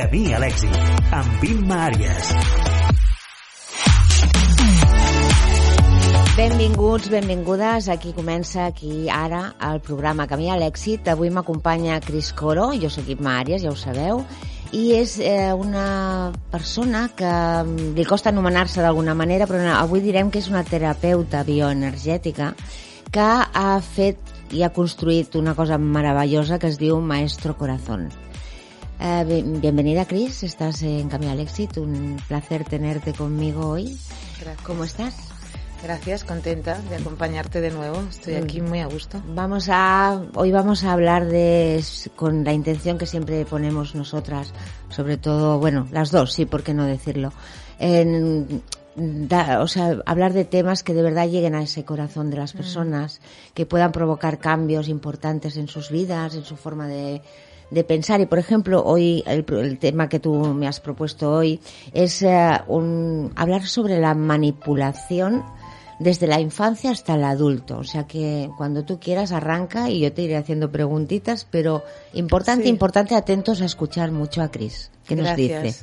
Camí a l'èxit, amb Imma Àries. Benvinguts, benvingudes. Aquí comença, aquí ara, el programa Camí a l'èxit. Avui m'acompanya Cris Coro, jo soc Imma Àries, ja ho sabeu, i és eh, una persona que mm, li costa anomenar-se d'alguna manera, però avui direm que és una terapeuta bioenergètica que ha fet i ha construït una cosa meravellosa que es diu Maestro Corazón. Eh, bienvenida, Cris. Estás en Camino al Éxito. Un placer tenerte conmigo hoy. Gracias. ¿Cómo estás? Gracias, contenta de acompañarte de nuevo. Estoy aquí muy a gusto. Vamos a, hoy vamos a hablar de, con la intención que siempre ponemos nosotras, sobre todo, bueno, las dos, sí, por qué no decirlo, en, da, o sea, hablar de temas que de verdad lleguen a ese corazón de las personas, que puedan provocar cambios importantes en sus vidas, en su forma de, de pensar. Y, por ejemplo, hoy el, el tema que tú me has propuesto hoy es eh, un, hablar sobre la manipulación desde la infancia hasta el adulto. O sea que cuando tú quieras arranca y yo te iré haciendo preguntitas, pero importante, Sí. importante, atentos a escuchar mucho a Cris. ¿Qué nos dice?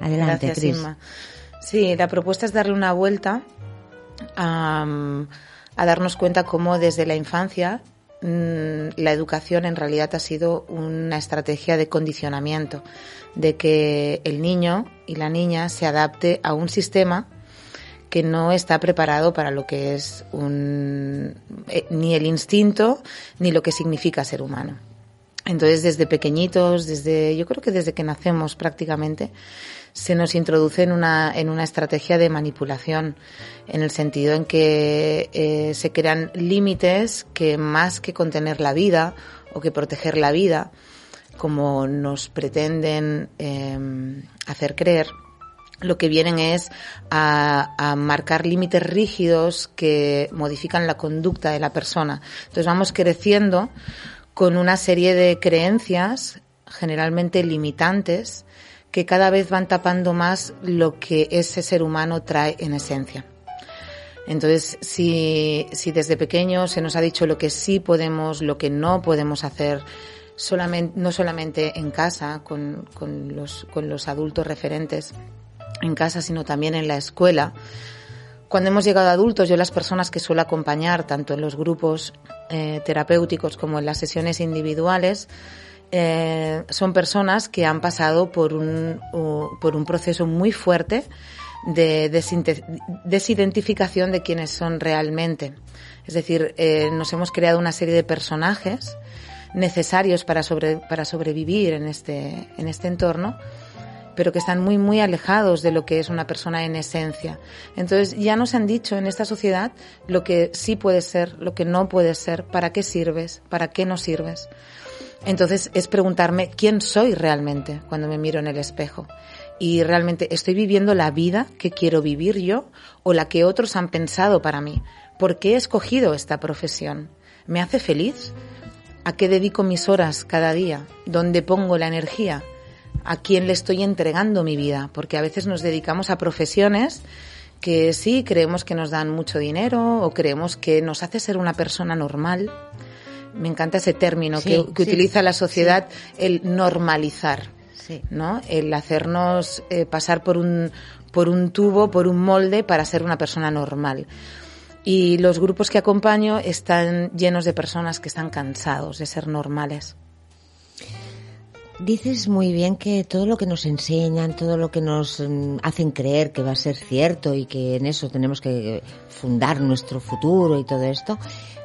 Adelante, Cris. Sí, la propuesta es darle una vuelta a, a darnos cuenta cómo desde la infancia la educación en realidad ha sido una estrategia de condicionamiento, de que el niño y la niña se adapte a un sistema que no está preparado para lo que es un, eh, ni el instinto ni lo que significa ser humano. Entonces, desde pequeñitos, desde, yo creo que desde que nacemos prácticamente, se nos introduce en una, en una estrategia de manipulación, en el sentido en que eh, se crean límites que más que contener la vida o que proteger la vida, como nos pretenden eh, hacer creer, lo que vienen es a, a marcar límites rígidos que modifican la conducta de la persona. Entonces vamos creciendo con una serie de creencias generalmente limitantes que cada vez van tapando más lo que ese ser humano trae en esencia. Entonces, si, desde pequeño se nos ha dicho lo que sí podemos, lo que no podemos hacer, solamente, no solamente en casa, con, con, los, con los adultos referentes en casa, sino también en la escuela, cuando hemos llegado a adultos, yo las personas que suelo acompañar, tanto en los grupos eh, terapéuticos como en las sesiones individuales, eh, son personas que han pasado por un, por un proceso muy fuerte de desidentificación de quiénes son realmente. Es decir, eh, nos hemos creado una serie de personajes necesarios para, sobre, para sobrevivir en este, en este entorno, pero que están muy, muy alejados de lo que es una persona en esencia. Entonces, ya nos han dicho en esta sociedad lo que sí puede ser, lo que no puede ser, para qué sirves, para qué no sirves. Entonces, es preguntarme quién soy realmente cuando me miro en el espejo. Y realmente, ¿estoy viviendo la vida que quiero vivir yo o la que otros han pensado para mí? ¿Por qué he escogido esta profesión? ¿Me hace feliz? ¿A qué dedico mis horas cada día? ¿Dónde pongo la energía? ¿A quién le estoy entregando mi vida? Porque a veces nos dedicamos a profesiones que sí creemos que nos dan mucho dinero o creemos que nos hace ser una persona normal. Me encanta ese término Sí, que, que sí, utiliza la sociedad, el normalizar. Sí. ¿no? El hacernos eh, pasar por un, por un tubo, por un molde para ser una persona normal. Y los grupos que acompaño están llenos de personas que están cansados de ser normales. Dices muy bien que todo lo que nos enseñan, todo lo que nos mm, hacen creer que va a ser cierto y que en eso tenemos que fundar nuestro futuro y todo esto,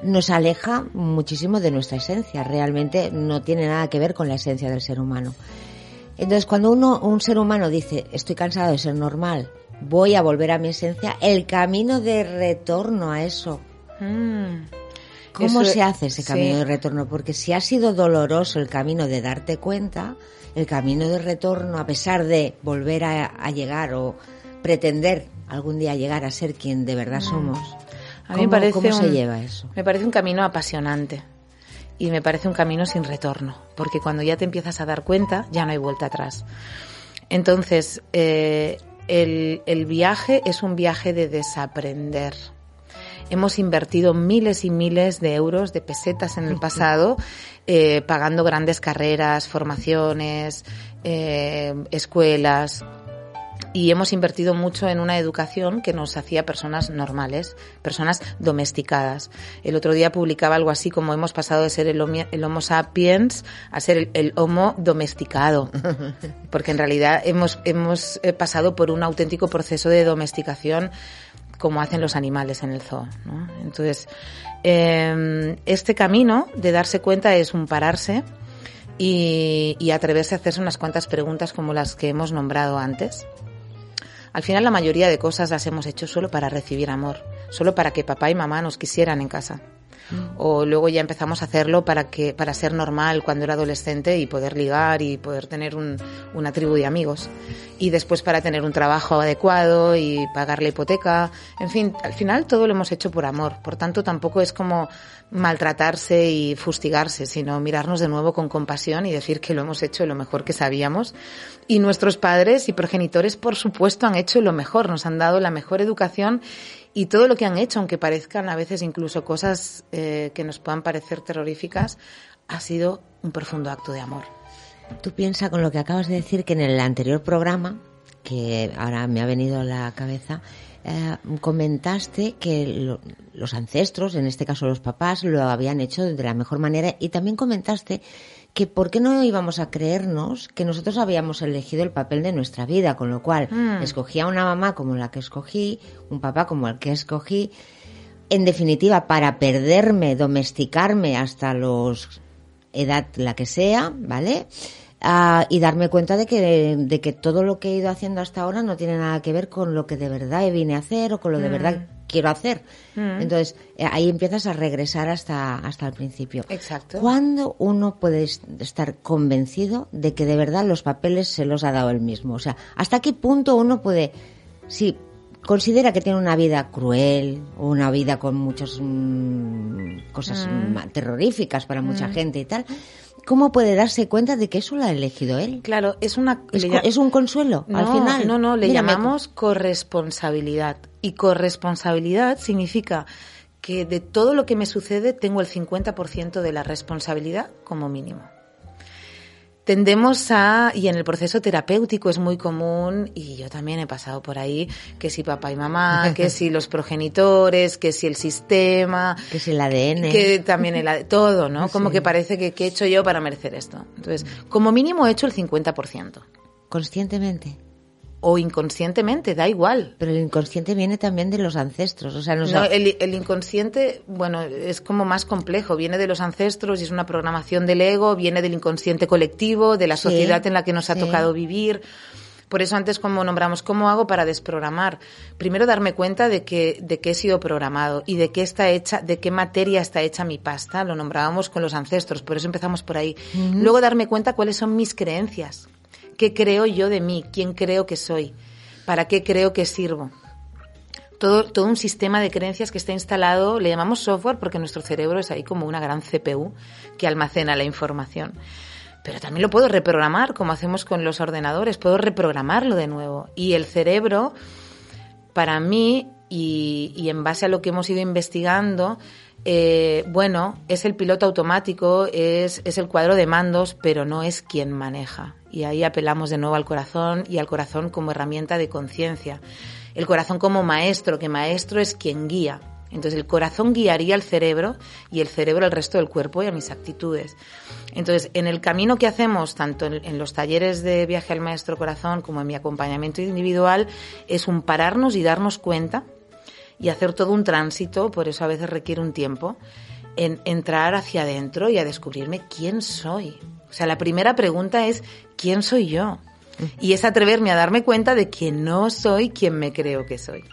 nos aleja muchísimo de nuestra esencia. Realmente no tiene nada que ver con la esencia del ser humano. Entonces, cuando uno, un ser humano dice, estoy cansado de ser normal, voy a volver a mi esencia, el camino de retorno a eso. Mm. ¿Cómo Eso- se hace ese camino sí. de retorno? Porque si ha sido doloroso el camino de darte cuenta, el camino de retorno, a pesar de volver a, a llegar o pretender algún día llegar a ser quien de verdad somos, Mm. A mí me ¿cómo- parece ¿cómo se lleva eso? Me parece un camino apasionante y me parece un camino sin retorno, porque cuando ya te empiezas a dar cuenta ya no hay vuelta atrás. Entonces, eh, el, el viaje es un viaje de desaprender. Hemos invertido miles y miles de euros, de pesetas en el pasado, eh, pagando grandes carreras, formaciones, eh, escuelas, y hemos invertido mucho en una educación que nos hacía personas normales, personas domesticadas. El otro día publicaba algo así como hemos pasado de ser el homo, el homo sapiens a ser el, el homo domesticado, porque en realidad hemos, hemos eh, pasado por un auténtico proceso de domesticación como hacen los animales en el zoo. ¿no? Entonces, eh, este camino de darse cuenta es un pararse y, y atreverse a hacerse unas cuantas preguntas como las que hemos nombrado antes. Al final la mayoría de cosas las hemos hecho solo para recibir amor, solo para que papá y mamá nos quisieran en casa. O luego ya empezamos a hacerlo para que para ser normal cuando era adolescente y poder ligar y poder tener un- una tribu de amigos. Y después para tener un trabajo adecuado y pagar la hipoteca. En fin, al final todo lo hemos hecho por amor. Por tanto, tampoco es como maltratarse y fustigarse, sino mirarnos de nuevo con compasión y decir que lo hemos hecho lo mejor que sabíamos. Y nuestros padres y progenitores, por supuesto, han hecho lo mejor, nos han dado la mejor educación y todo lo que han hecho, aunque parezcan a veces incluso cosas eh, que nos puedan parecer terroríficas, ha sido un profundo acto de amor. Tú piensas con lo que acabas de decir que en el anterior programa, que ahora me ha venido a la cabeza, eh, comentaste que lo- los ancestros, en este caso los papás, lo habían hecho de la mejor manera y también comentaste que por qué no íbamos a creernos que nosotros habíamos elegido el papel de nuestra vida, con lo cual Mm. escogía una mamá como la que escogí, un papá como el que escogí, en definitiva, para perderme, domesticarme hasta los edad la que sea, ¿vale? Ah, y darme cuenta de que, de que todo lo que he ido haciendo hasta ahora no tiene nada que ver con lo que de verdad vine a hacer o con lo de verdad quiero hacer. Entonces, eh, ahí empiezas a regresar hasta, hasta el principio. Exacto. ¿Cuándo uno puede es- estar convencido de que de verdad los papeles se los ha dado él mismo? O sea, ¿hasta qué punto uno puede, si considera que tiene una vida cruel o una vida con muchas mm, cosas ma- terroríficas para mucha gente y tal, ¿cómo puede darse cuenta de que eso lo ha elegido él? Claro, es una... Es, le un consuelo al final. No, no, le llamamos corresponsabilidad. Y corresponsabilidad significa que de todo lo que me sucede tengo el 50% de la responsabilidad como mínimo. Tendemos a, y en el proceso terapéutico es muy común, y yo también he pasado por ahí, que si papá y mamá, que si los progenitores, que si el sistema, que es el ADN. que también el de todo, ¿no? Como Sí. que parece que qué he hecho yo para merecer esto. Entonces, como mínimo he hecho el 50%. Conscientemente. O inconscientemente, da igual. Pero el inconsciente viene también de los ancestros. O sea, nos No, ha- el, el inconsciente, bueno, es como más complejo. Viene de los ancestros y es una programación del ego, viene del inconsciente colectivo, de la Sí, sociedad en la que nos ha sí. tocado vivir. Por eso antes como nombramos, ¿cómo hago para desprogramar? Primero darme cuenta de que, de que he sido programado y de qué está hecha, de qué materia está hecha mi pasta. Lo nombrábamos con los ancestros, por eso empezamos por ahí. Luego darme cuenta cuáles son mis creencias. ¿Qué creo yo de mí? ¿Quién creo que soy? ¿Para qué creo que sirvo? todo, todo un sistema de creencias que está instalado, le llamamos software porque nuestro cerebro es ahí como una gran CPU que almacena la información. Pero también lo puedo reprogramar, como hacemos con los ordenadores, puedo reprogramarlo de nuevo. Y el cerebro, para mí, y, y en base a lo que hemos ido investigando, eh, bueno, es el piloto automático, es, es el cuadro de mandos, pero no es quien maneja. Y ahí apelamos de nuevo al corazón y al corazón como herramienta de conciencia. El corazón como maestro, que maestro es quien guía. Entonces el corazón guiaría al cerebro y el cerebro al resto del cuerpo y a mis actitudes. Entonces, en el camino que hacemos, tanto en, en, los talleres de viaje al maestro corazón como en mi acompañamiento individual, es un pararnos y darnos cuenta y hacer todo un tránsito, por eso a veces requiere un tiempo, en entrar hacia adentro y a descubrirme quién soy. O sea, la primera pregunta es, ¿quién soy yo? Y es atreverme a darme cuenta de que no soy quien me creo que soy.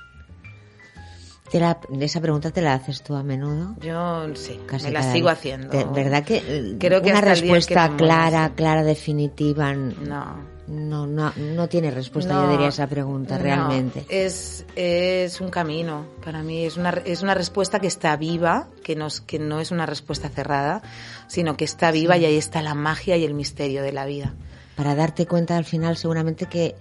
Te la- esa pregunta te la haces tú a menudo. Yo sí, Casi me la sigo día. haciendo. De verdad que eh, Creo que una que respuesta muera, clara, clara, definitiva, No. No, no, no tiene respuesta, yo No, diría esa pregunta, no, realmente. Es, es un camino para mí, es una, es una respuesta que está viva, que, nos, que no es una respuesta cerrada, sino que está viva y ahí está la magia y el misterio de la vida. Para darte cuenta al final, seguramente que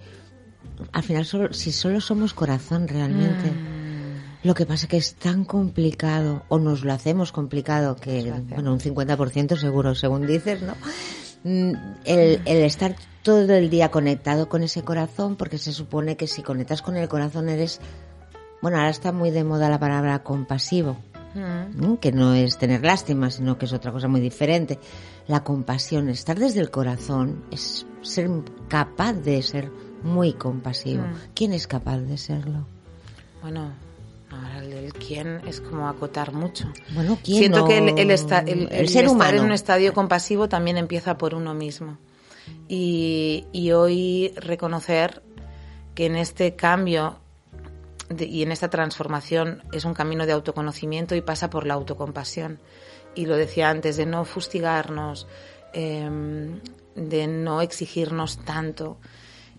al final, solo, si solo somos corazón realmente. Mm. Lo que pasa que es tan complicado, o nos lo hacemos complicado, que, hacemos. bueno, un 50% seguro, según dices, ¿no? Mm, El, el estar todo el día conectado con ese corazón, porque se supone que si conectas con el corazón eres, bueno, ahora está muy de moda la palabra compasivo, Mm. que no es tener lástima, sino que es otra cosa muy diferente. La compasión, estar desde el corazón, es ser capaz de ser muy compasivo. Mm. ¿Quién es capaz de serlo? Bueno, ahora el quién es como acotar mucho. Bueno, ¿quién Siento no? que el, el esta- el- El el ser estar humano. en un estadio compasivo también empieza por uno mismo. Y, y hoy reconocer que en este cambio de- y en esta transformación es un camino de autoconocimiento y pasa por la autocompasión. Y lo decía antes, de no fustigarnos, em, de no exigirnos tanto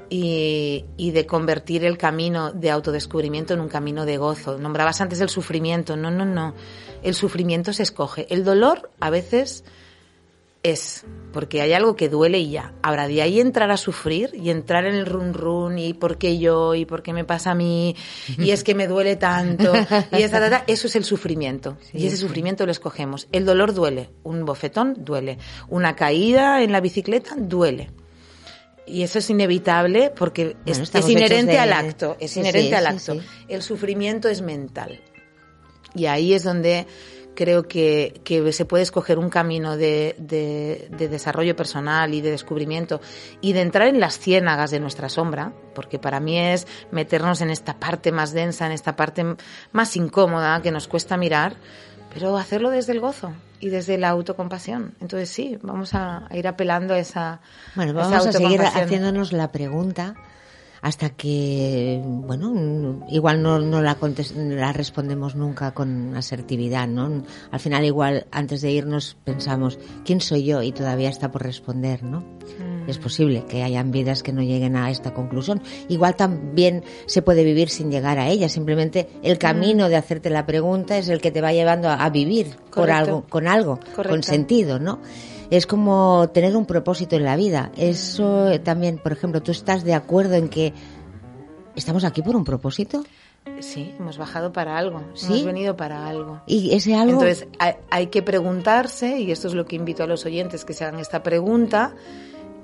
y, y de convertir el camino de autodescubrimiento en un camino de gozo. Nombrabas antes el sufrimiento. No, no, no. El sufrimiento se escoge. El dolor a veces es, porque hay algo que duele y ya. Ahora, de ahí entrar a sufrir y entrar en el run run y por qué yo y por qué me pasa a mí y es que me duele tanto y esa, ta, ta, eso es el sufrimiento. y ese sufrimiento lo escogemos. El dolor duele, un bofetón duele, una caída en la bicicleta duele. Y eso es inevitable porque es, inherente de- al acto, es inherente sí, al acto. El sufrimiento es mental. Y ahí es donde creo que, que se puede escoger un camino de, de- de desarrollo personal y de descubrimiento y de entrar en las ciénagas de nuestra sombra, porque para mí es meternos en esta parte más densa, en esta parte más incómoda que nos cuesta mirar, pero hacerlo desde el gozo y desde la autocompasión. Entonces sí, vamos a, a ir apelando a esa Bueno, esa vamos a seguir haciéndonos la pregunta hasta que, bueno, igual no, no la, la respondemos nunca con asertividad, ¿no? Al final igual antes de irnos pensamos, ¿quién soy yo? Y todavía está por responder, ¿no? Mm. Es posible que hayan vidas que no lleguen a esta conclusión. Igual también se puede vivir sin llegar a ella. Simplemente el camino de hacerte la pregunta es el que te va llevando a, a vivir por algo, con algo, con sentido, ¿no? Es como tener un propósito en la vida. Eso también, por ejemplo, ¿tú estás de acuerdo en que estamos aquí por un propósito? Sí, hemos bajado para algo, ¿Sí? hemos venido para algo. Y ese algo... Entonces hay, hay que preguntarse, y esto es lo que invito a los oyentes que se hagan esta pregunta,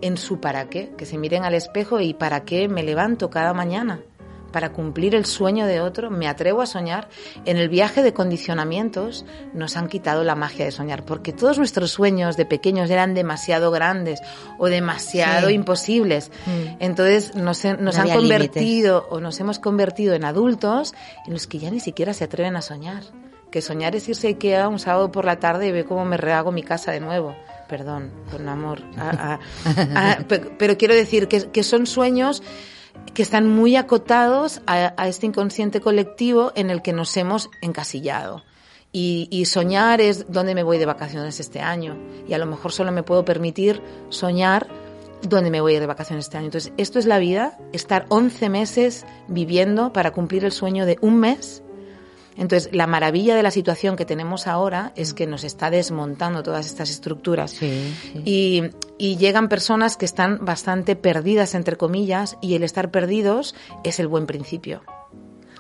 en su para qué, que se miren al espejo y para qué me levanto cada mañana. Para cumplir el sueño de otro, me atrevo a soñar. En el viaje de condicionamientos nos han quitado la magia de soñar, porque todos nuestros sueños de pequeños eran demasiado grandes o demasiado Sí. imposibles. Mm. Entonces nos, he- nos No han convertido o nos hemos convertido en adultos en los que ya ni siquiera se atreven a soñar. Que soñar es irse a Ikea un sábado por la tarde y ver cómo me rehago mi casa de nuevo. Perdón, con amor. Ah, ah, ah, pe- pero quiero decir que, que son sueños que están muy acotados a, a este inconsciente colectivo en el que nos hemos encasillado. Y, y soñar es dónde me voy de vacaciones este año. Y a lo mejor solo me puedo permitir soñar dónde me voy de vacaciones este año. Entonces, esto es la vida, estar 11 meses viviendo para cumplir el sueño de un mes. Entonces, la maravilla de la situación que tenemos ahora es que nos está desmontando todas estas estructuras. Sí, sí. Y, y llegan personas que están bastante perdidas, entre comillas, y el estar perdidos es el buen principio.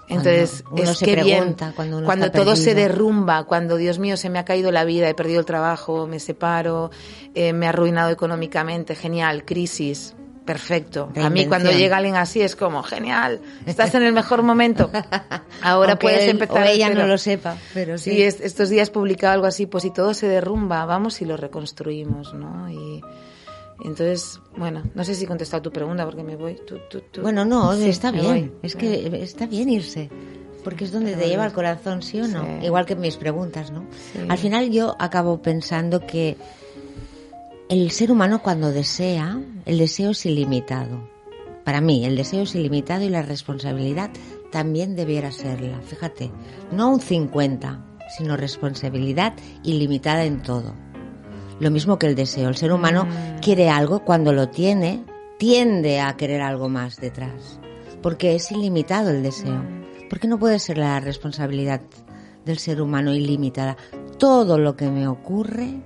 Entonces, Cuando uno es se que bien, pregunta, cuando uno está todo se perdido. derrumba, cuando Dios mío se me ha caído la vida, he perdido el trabajo, me separo, eh, me ha arruinado económicamente, genial, crisis, perfecto. A mí cuando llega alguien así es como, genial, estás en el mejor momento. Ahora Aunque puedes él empezar. o ella no lo sepa, pero sí. Sí, es- estos días publicaba algo así, pues si todo se derrumba, vamos y lo reconstruimos, ¿no? Y entonces, bueno, no sé si he contestado tu pregunta porque me voy. Tú, tú, tú. Bueno, no, Sí, está bien. voy. Es que está bien irse. Porque es donde te lleva el corazón, ¿sí o no? Sí. Igual que mis preguntas, ¿no? Sí. Al final yo acabo pensando que el ser humano cuando desea, el deseo es ilimitado. Para mí, el deseo es ilimitado y la responsabilidad también debiera serla. Fíjate, no un 50, sino responsabilidad ilimitada en todo. Lo mismo que el deseo. El ser humano Mm. quiere algo cuando lo tiene, tiende a querer algo más detrás. Porque es ilimitado el deseo. ¿Por qué no puede ser la responsabilidad del ser humano ilimitada? Todo lo que me ocurre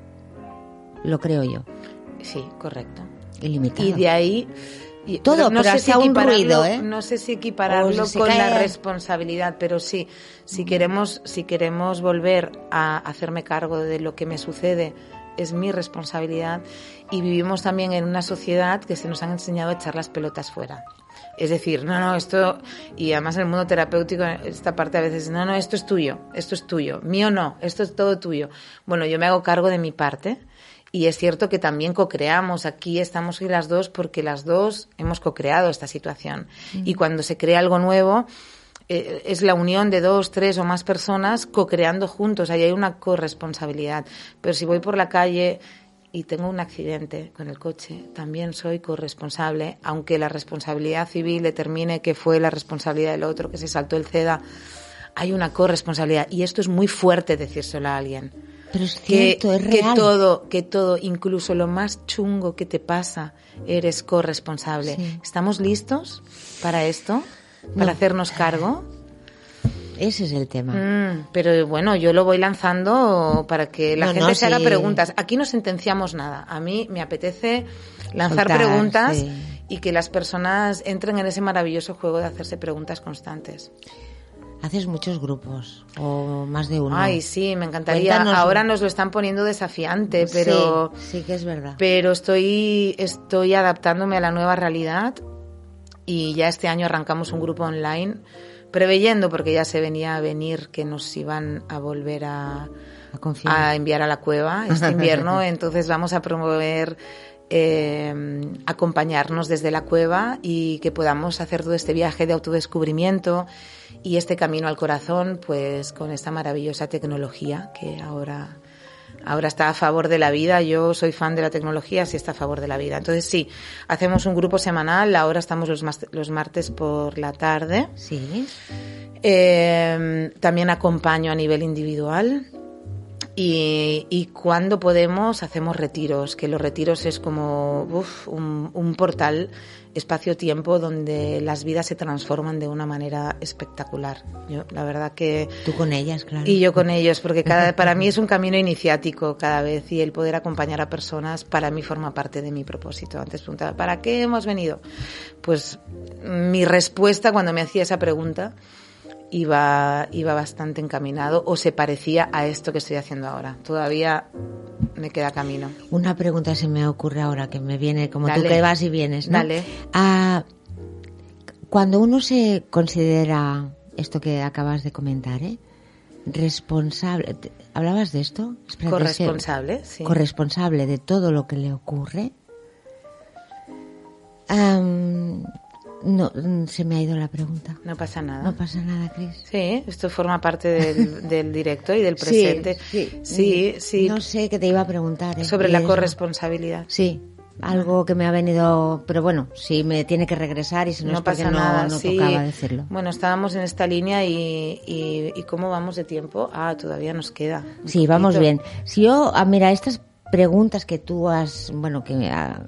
lo creo yo. Sí, correcto. Ilimitado. Y de ahí... y- Todo, no pero sé si un ruido, ¿eh? No sé si equipararlo si con la responsabilidad, pero sí, si queremos, si queremos volver a hacerme cargo de lo que me sucede, es mi responsabilidad. Y vivimos también en una sociedad que se nos han enseñado a echar las pelotas fuera. Es decir, no, no, esto, y además en el mundo terapéutico, esta parte a veces, no, no, esto es tuyo, esto es tuyo, mío no, esto es todo tuyo. Bueno, yo me hago cargo de mi parte y es cierto que también co-creamos, aquí estamos hoy las dos porque las dos hemos co-creado esta situación. Y cuando se crea algo nuevo, eh, es la unión de dos, tres o más personas co-creando juntos, ahí hay una corresponsabilidad. Pero si voy por la calle y tengo un accidente con el coche, también soy corresponsable, aunque la responsabilidad civil determine que fue la responsabilidad del otro, que se saltó el CEDA, hay una corresponsabilidad. Y esto es muy fuerte decírselo a alguien Pero es que, cierto, es que real. todo, que todo, incluso lo más chungo que te pasa, eres corresponsable. Sí. ¿Estamos listos para esto? ¿Para No. hacernos cargo? Ese es el tema. Mm, pero bueno, yo lo voy lanzando para que la No, gente no, se haga sí. preguntas. Aquí no sentenciamos nada. A mí me apetece lanzar Soltar, preguntas sí. y que las personas entren en ese maravilloso juego de hacerse preguntas constantes. Haces muchos grupos o más de uno. Ay, sí, me encantaría. Cuéntanos- Ahora nos lo están poniendo desafiante, pero Sí, sí que es verdad. pero estoy, estoy adaptándome a la nueva realidad y ya este año arrancamos un grupo online preveyendo, porque ya se venía a venir que nos iban a volver a, A enviar a la cueva este invierno, entonces vamos a promover eh, acompañarnos desde la cueva y que podamos hacer todo este viaje de autodescubrimiento y este camino al corazón, pues con esta maravillosa tecnología que ahora ahora está a favor de la vida. Yo soy fan de la tecnología, sí está a favor de la vida. Entonces sí, hacemos un grupo semanal. Ahora estamos los, los martes por la tarde. Sí. Eh, también acompaño a nivel individual. Y, y cuando podemos hacemos retiros, que los retiros es como uf, un, un portal espacio-tiempo donde las vidas se transforman de una manera espectacular. Yo, la verdad que Tú con ellas, claro. y yo con ellos, porque cada, para mí es un camino iniciático cada vez y el poder acompañar a personas para mí forma parte de mi propósito. Antes preguntaba, ¿para qué hemos venido? Pues mi respuesta cuando me hacía esa pregunta iba, iba bastante encaminado o se parecía a esto que estoy haciendo ahora. Todavía me queda camino. Una pregunta se me ocurre ahora que me viene como Dale. tú que vas y vienes, ¿no? Dale. Ah, cuando uno se considera esto que acabas de comentar, ¿eh? responsable, ¿hablabas de esto? Corresponsable, sí. corresponsable de todo lo que le ocurre. No, mm, se me ha ido la pregunta. No pasa nada. No pasa nada, Cris. Sí, esto forma parte del, del directo y del presente. Sí, sí, sí. No sé qué te iba a preguntar. ¿eh? Sobre la corresponsabilidad. Sí, algo que me ha venido, pero bueno, si me tiene que regresar y si no, no es pasa no, nada, no sí. tocaba decirlo. Bueno, estábamos en esta línea y, y, y ¿cómo vamos de tiempo? Ah, todavía nos queda. Sí, vamos bien. Si yo, ah, mira, estas preguntas que tú has, bueno, que ah,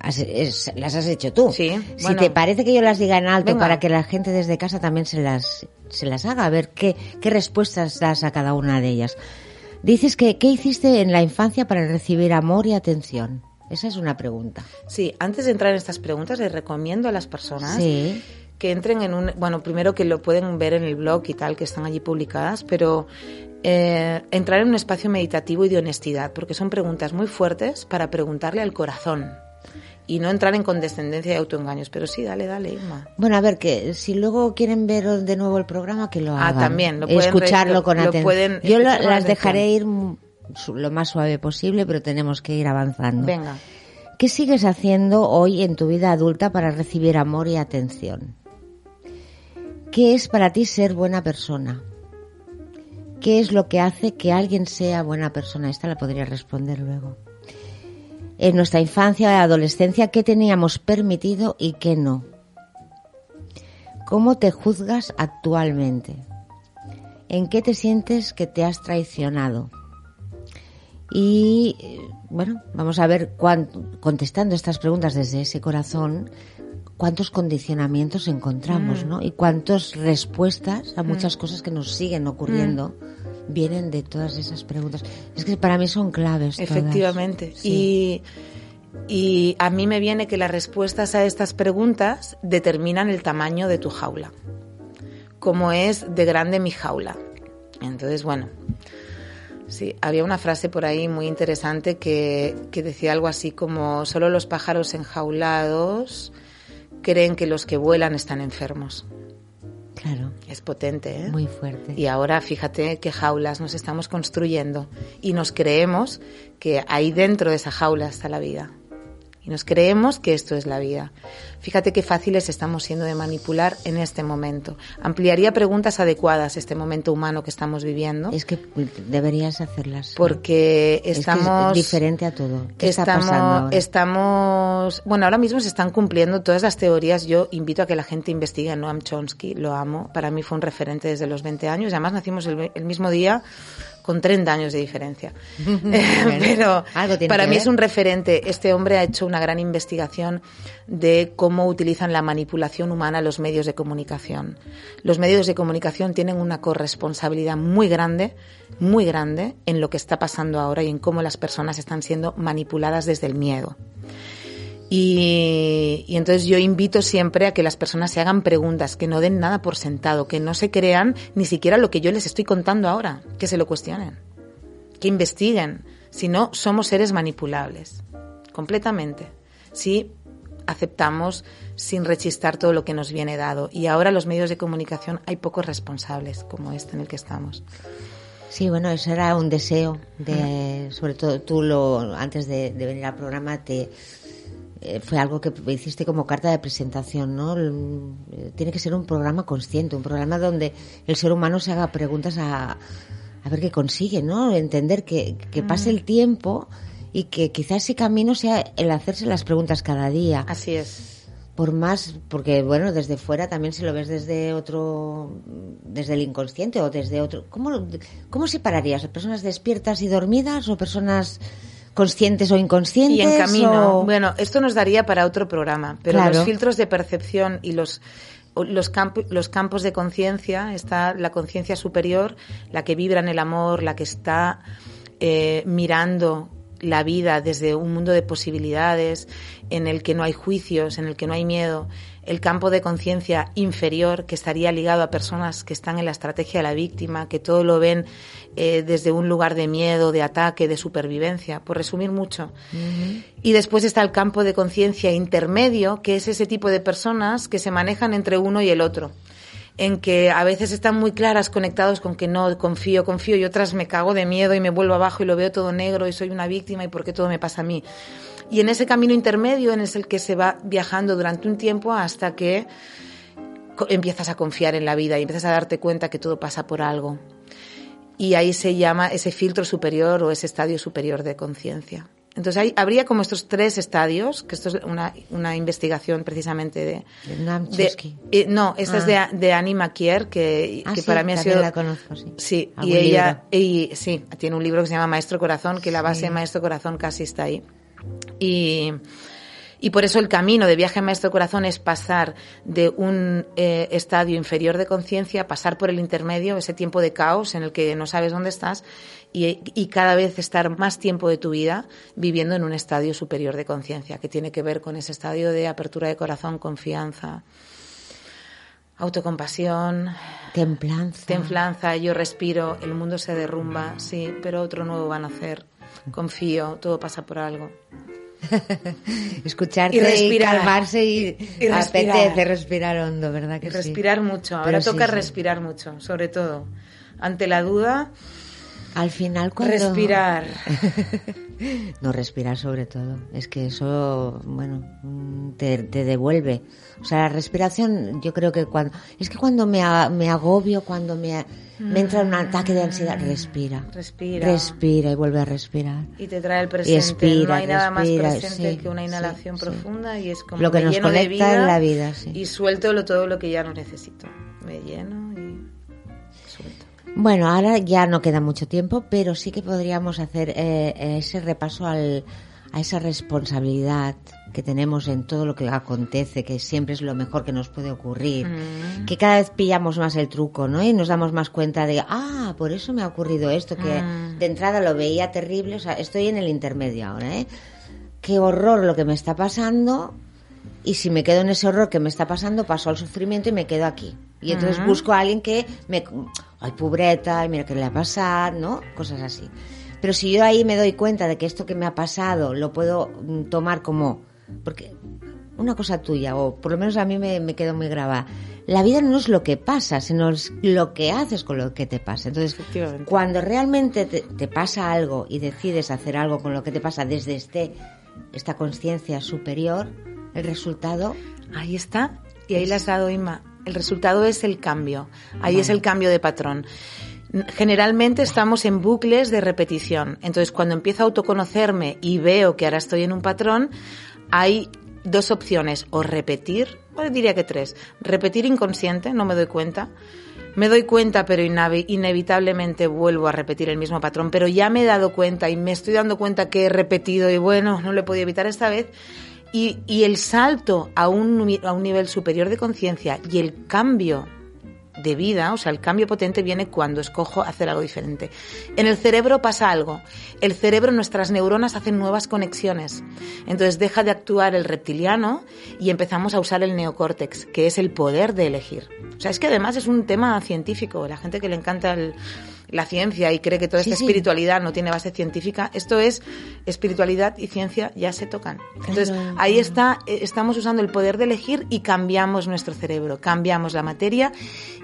has- es- las has hecho tú. Sí, Si bueno. te parece que yo las diga en alto Venga. para que la gente desde casa también se las, se las haga, a ver qué, qué respuestas das a cada una de ellas. Dices que, ¿qué hiciste en la infancia para recibir amor y atención? Esa es una pregunta. Sí, antes de entrar en estas preguntas, les recomiendo a las personas Sí. que entren en un, bueno, primero que lo pueden ver en el blog y tal, que están allí publicadas, pero eh, entrar en un espacio meditativo y de honestidad, porque son preguntas muy fuertes para preguntarle al corazón y no entrar en condescendencia y autoengaños. Pero sí, dale, dale, Irma. Bueno, a ver, que si luego quieren ver de nuevo el programa, que lo Ah, hagan. también, lo pueden Escucharlo lo- con lo atención. pueden Yo lo- las dejaré ir lo más suave posible, pero tenemos que ir avanzando. Venga. ¿Qué sigues haciendo hoy en tu vida adulta para recibir amor y atención? ¿Qué es para ti ser buena persona? ¿Qué es lo que hace que alguien sea buena persona? Esta la podría responder luego. En nuestra infancia y adolescencia, ¿qué teníamos permitido y qué no? ¿Cómo te juzgas actualmente? ¿En qué te sientes que te has traicionado? Y bueno, vamos a ver, contestando estas preguntas desde ese corazón, cuántos condicionamientos encontramos, Mm. ¿no? Y cuántas respuestas a muchas Mm. cosas que nos siguen ocurriendo vienen de todas esas preguntas. Es que para mí son claves. todas. Efectivamente. Sí. Y, y a mí me viene que las respuestas a estas preguntas determinan el tamaño de tu jaula. Cómo es de grande mi jaula. Entonces, bueno. Sí, había una frase por ahí muy interesante que, que decía algo así como solo los pájaros enjaulados creen que los que vuelan están enfermos. Claro, Es potente, ¿eh? muy fuerte. Y ahora fíjate qué jaulas nos estamos construyendo y nos creemos que ahí dentro de esa jaula está la vida. Y nos creemos que esto es la vida. Fíjate qué fáciles estamos siendo de manipular en este momento. Ampliaría preguntas adecuadas este momento humano que estamos viviendo. Es que deberías hacerlas. porque Es que es estamos diferente a todo. ¿Qué está estamos, pasando ahora? estamos, bueno, ahora mismo se están cumpliendo todas las teorías. Yo invito a que la gente investigue a Noam Chomsky, lo amo. Para mí fue un referente desde los 20 años. Además, nacimos el, el mismo día con 30 años de diferencia. Pero algo tiene para mí es un referente. Este hombre ha hecho una gran investigación de cómo utilizan la manipulación humana los medios de comunicación. Los medios de comunicación tienen una corresponsabilidad muy grande, muy grande en lo que está pasando ahora y en cómo las personas están siendo manipuladas desde el miedo. Y, y entonces yo invito siempre a que las personas se hagan preguntas, que no den nada por sentado, que no se crean ni siquiera lo que yo les estoy contando ahora, que se lo cuestionen, que investiguen. Si no, somos seres manipulables, completamente. Si aceptamos sin rechistar todo lo que nos viene dado. Y ahora los medios de comunicación hay pocos responsables, como este en el que estamos. Sí, bueno, eso era un deseo de, sobre todo tú lo, antes de, de venir al programa te, eh, fue algo que hiciste como carta de presentación, ¿no? Eh, Tiene que ser un programa consciente, un programa donde el ser humano se haga preguntas a, a ver qué consigue, ¿no? Entender que, que pase el tiempo y que quizás ese camino sea el hacerse las preguntas cada día. Así es. Por más, porque bueno, desde fuera también si lo ves desde otro, desde el inconsciente o desde otro. ¿Cómo, cómo separarías? ¿Personas despiertas y dormidas o personas conscientes o inconscientes? Y en camino. o- Bueno, esto nos daría para otro programa, pero Claro. los filtros de percepción y los los, campo- los campos de conciencia, está la conciencia superior, la que vibra en el amor, la que está eh, mirando la vida desde un mundo de posibilidades, en el que no hay juicios, en el que no hay miedo, el campo de conciencia inferior, que estaría ligado a personas que están en la estrategia de la víctima, que todo lo ven eh, desde un lugar de miedo, de ataque, de supervivencia, por resumir mucho. Y después está el campo de conciencia intermedio, que es ese tipo de personas que se manejan entre uno y el otro en que a veces están muy claras, conectados con que no, confío, confío, y otras me cago de miedo y me vuelvo abajo y lo veo todo negro y soy una víctima y por qué todo me pasa a mí. Y en ese camino intermedio en es el que se va viajando durante un tiempo hasta que empiezas a confiar en la vida y empiezas a darte cuenta que todo pasa por algo. Y ahí se llama ese filtro superior o ese estadio superior de conciencia. Entonces hay, habría como estos tres estadios, que esto es una, una investigación precisamente de... De de- eh, no, esta es Ah. de, de Annie Maquier, que, Ah, que sí, para mí ha sido... la conozco, sí. Sí, y ella, y, sí, tiene un libro que se llama Maestro Corazón, que la base Sí. de Maestro Corazón casi está ahí. Y, y por eso el camino de viaje Maestro Corazón es pasar de un eh, estadio inferior de conciencia, pasar por el intermedio, ese tiempo de caos en el que no sabes dónde estás, y, y cada vez estar más tiempo de tu vida viviendo en un estadio superior de conciencia, que tiene que ver con ese estadio de apertura de corazón, confianza, autocompasión, Templanza. Templanza, yo respiro, el mundo se derrumba, sí, pero otro nuevo va a nacer. Confío, todo pasa por algo. Escucharte Y y, respirar. calmarse y, Y respirar. apetece respirar hondo, ¿verdad que Y sí? respirar mucho, ahora Pero sí, toca sí. respirar mucho, sobre todo. Ante la duda, Al final cuando... Respirar. no respirar sobre todo. Es que eso, bueno, te, te, devuelve. O sea, la respiración, yo creo que cuando... Es que cuando me, me agobio, cuando me, me entra un ataque de ansiedad, respira. Respira. Respira y vuelve a respirar. Y te trae el presente. Expira, no hay nada más presente sí, que una inhalación sí, profunda y es como Lo que me nos lleno de conecta vida en la vida, sí. y suelto todo lo que ya no necesito. Me lleno y. Bueno, ahora ya no queda mucho tiempo, pero sí que podríamos hacer eh, ese repaso al, a esa responsabilidad que tenemos en todo lo que acontece, que siempre es lo mejor que nos puede ocurrir, Mm. que cada vez pillamos más el truco, ¿no? Y nos damos más cuenta de, ah, por eso me ha ocurrido esto, que Mm. de entrada lo veía terrible, o sea, estoy en el intermedio ahora, ¿eh? Qué horror lo que me está pasando, y si me quedo en ese horror que me está pasando, paso al sufrimiento y me quedo aquí. Y entonces Ujú. busco a alguien que me... Ay, pobreta, y mira qué le ha pasado, ¿no? Cosas así. Pero si yo ahí me doy cuenta de que esto que me ha pasado lo puedo mm, tomar como... Porque una cosa tuya, o por lo menos a mí me, me quedó muy grabada. La vida no es lo que pasa, sino es lo que haces con lo que te pasa. Entonces, cuando realmente te, te pasa algo y decides hacer algo con lo que te pasa desde este, esta conciencia superior, el resultado Ahí está. Y ahí le has dado, Inma. El resultado es el cambio. Ahí es el cambio de patrón. Generalmente estamos en bucles de repetición. Entonces, cuando empiezo a autoconocerme y veo que ahora estoy en un patrón, hay dos opciones. O repetir, bueno, diría que tres. Repetir inconsciente, no me doy cuenta. Me doy cuenta, pero inevitablemente vuelvo a repetir el mismo patrón. Pero ya me he dado cuenta y me estoy dando cuenta que he repetido y bueno, no lo he podido evitar esta vez. Y, el salto a un, a un nivel superior de conciencia y el cambio de vida, o sea, el cambio potente viene cuando escojo hacer algo diferente. En el cerebro pasa algo. El cerebro, nuestras neuronas hacen nuevas conexiones. Entonces deja de actuar el reptiliano y empezamos a usar el neocórtex, que es el poder de elegir. O sea, es que además es un tema científico. La gente que le encanta el- la ciencia y cree que toda Sí, esta sí. espiritualidad no tiene base científica, esto es espiritualidad y ciencia ya se tocan. Entonces, Claro. ahí está, eh, estamos usando el poder de elegir y cambiamos nuestro cerebro, cambiamos la materia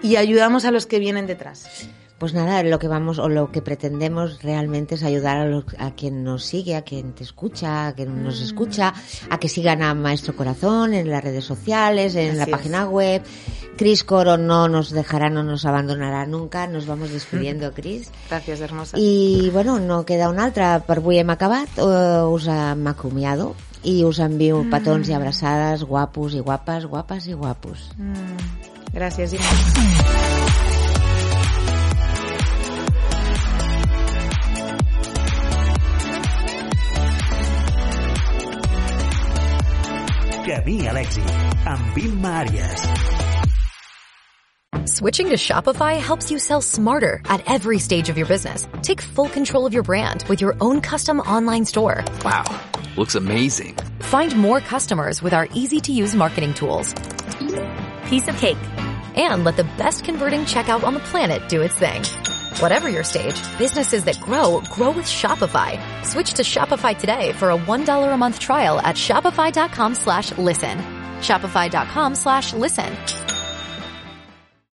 y ayudamos a los que vienen detrás. Pues nada, lo que vamos o lo que pretendemos realmente es ayudar a, los- a quien nos sigue, a quien te escucha, a quien nos escucha, a que sigan a Maestro Corazón en las redes sociales, en la es. página web. Cris Coro no nos dejará, no nos abandonará nunca. Nos vamos despidiendo, Cris. Gracias, hermosa. I, bueno, no queda una altra. Per avui hem acabat. Uh, us hem acomiado i us envio petons i abraçades guapos i guapes, guapes i guapos. Mm, Gracias, Inma. Camí a l'èxit, amb Imma Àries. Switching to Shopify helps you sell smarter at every stage of your business. Take full control of your brand with your own custom online store. Wow, looks amazing. Find more customers with our easy to use marketing tools. Piece of cake. And let the best converting checkout on the planet do its thing. Whatever your stage, businesses that grow, grow with Shopify. Switch to Shopify today for a $1 a month trial at shopify.com slash listen. Shopify.com slash listen.